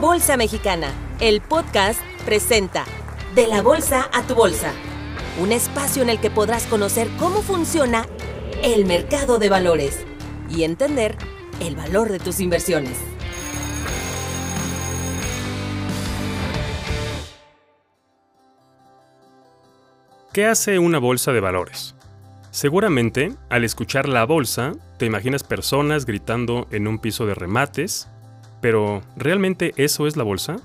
Bolsa Mexicana, el podcast presenta De la Bolsa a tu Bolsa, un espacio en el que podrás conocer cómo funciona el mercado de valores y entender el valor de tus inversiones. ¿Qué hace una bolsa de valores? Seguramente, al escuchar la bolsa, te imaginas personas gritando en un piso de remates, pero ¿realmente eso es la bolsa?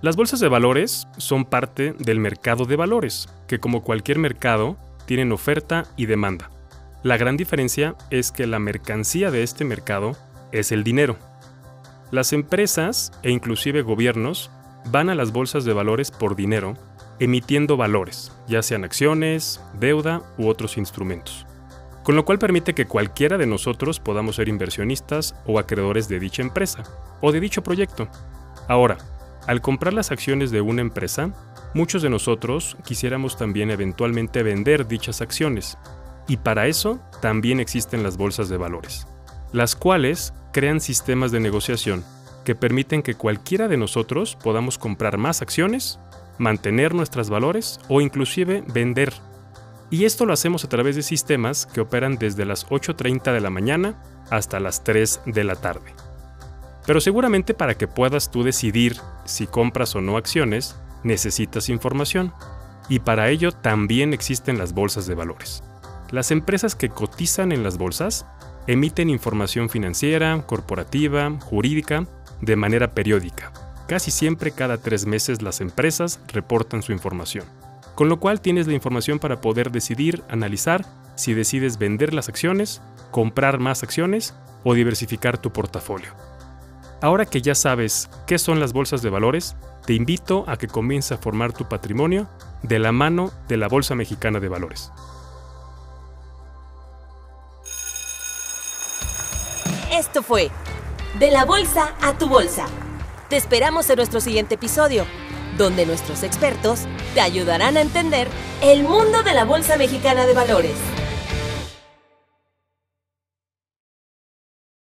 Las bolsas de valores son parte del mercado de valores, que como cualquier mercado, tienen oferta y demanda. La gran diferencia es que la mercancía de este mercado es el dinero. Las empresas e inclusive gobiernos van a las bolsas de valores por dinero, emitiendo valores, ya sean acciones, deuda u otros instrumentos con lo cual permite que cualquiera de nosotros podamos ser inversionistas o acreedores de dicha empresa o de dicho proyecto. Ahora, al comprar las acciones de una empresa, muchos de nosotros quisiéramos también eventualmente vender dichas acciones, y para eso también existen las bolsas de valores, las cuales crean sistemas de negociación que permiten que cualquiera de nosotros podamos comprar más acciones, mantener nuestros valores o inclusive vender y esto lo hacemos a través de sistemas que operan desde las 8.30 de la mañana hasta las 3 de la tarde. Pero seguramente para que puedas tú decidir si compras o no acciones, necesitas información. Y para ello también existen las bolsas de valores. Las empresas que cotizan en las bolsas emiten información financiera, corporativa, jurídica, de manera periódica. Casi siempre cada tres meses las empresas reportan su información con lo cual tienes la información para poder decidir, analizar si decides vender las acciones, comprar más acciones o diversificar tu portafolio. Ahora que ya sabes qué son las bolsas de valores, te invito a que comiences a formar tu patrimonio de la mano de la Bolsa Mexicana de Valores. Esto fue De la Bolsa a tu Bolsa. Te esperamos en nuestro siguiente episodio donde nuestros expertos te ayudarán a entender el mundo de la Bolsa Mexicana de Valores.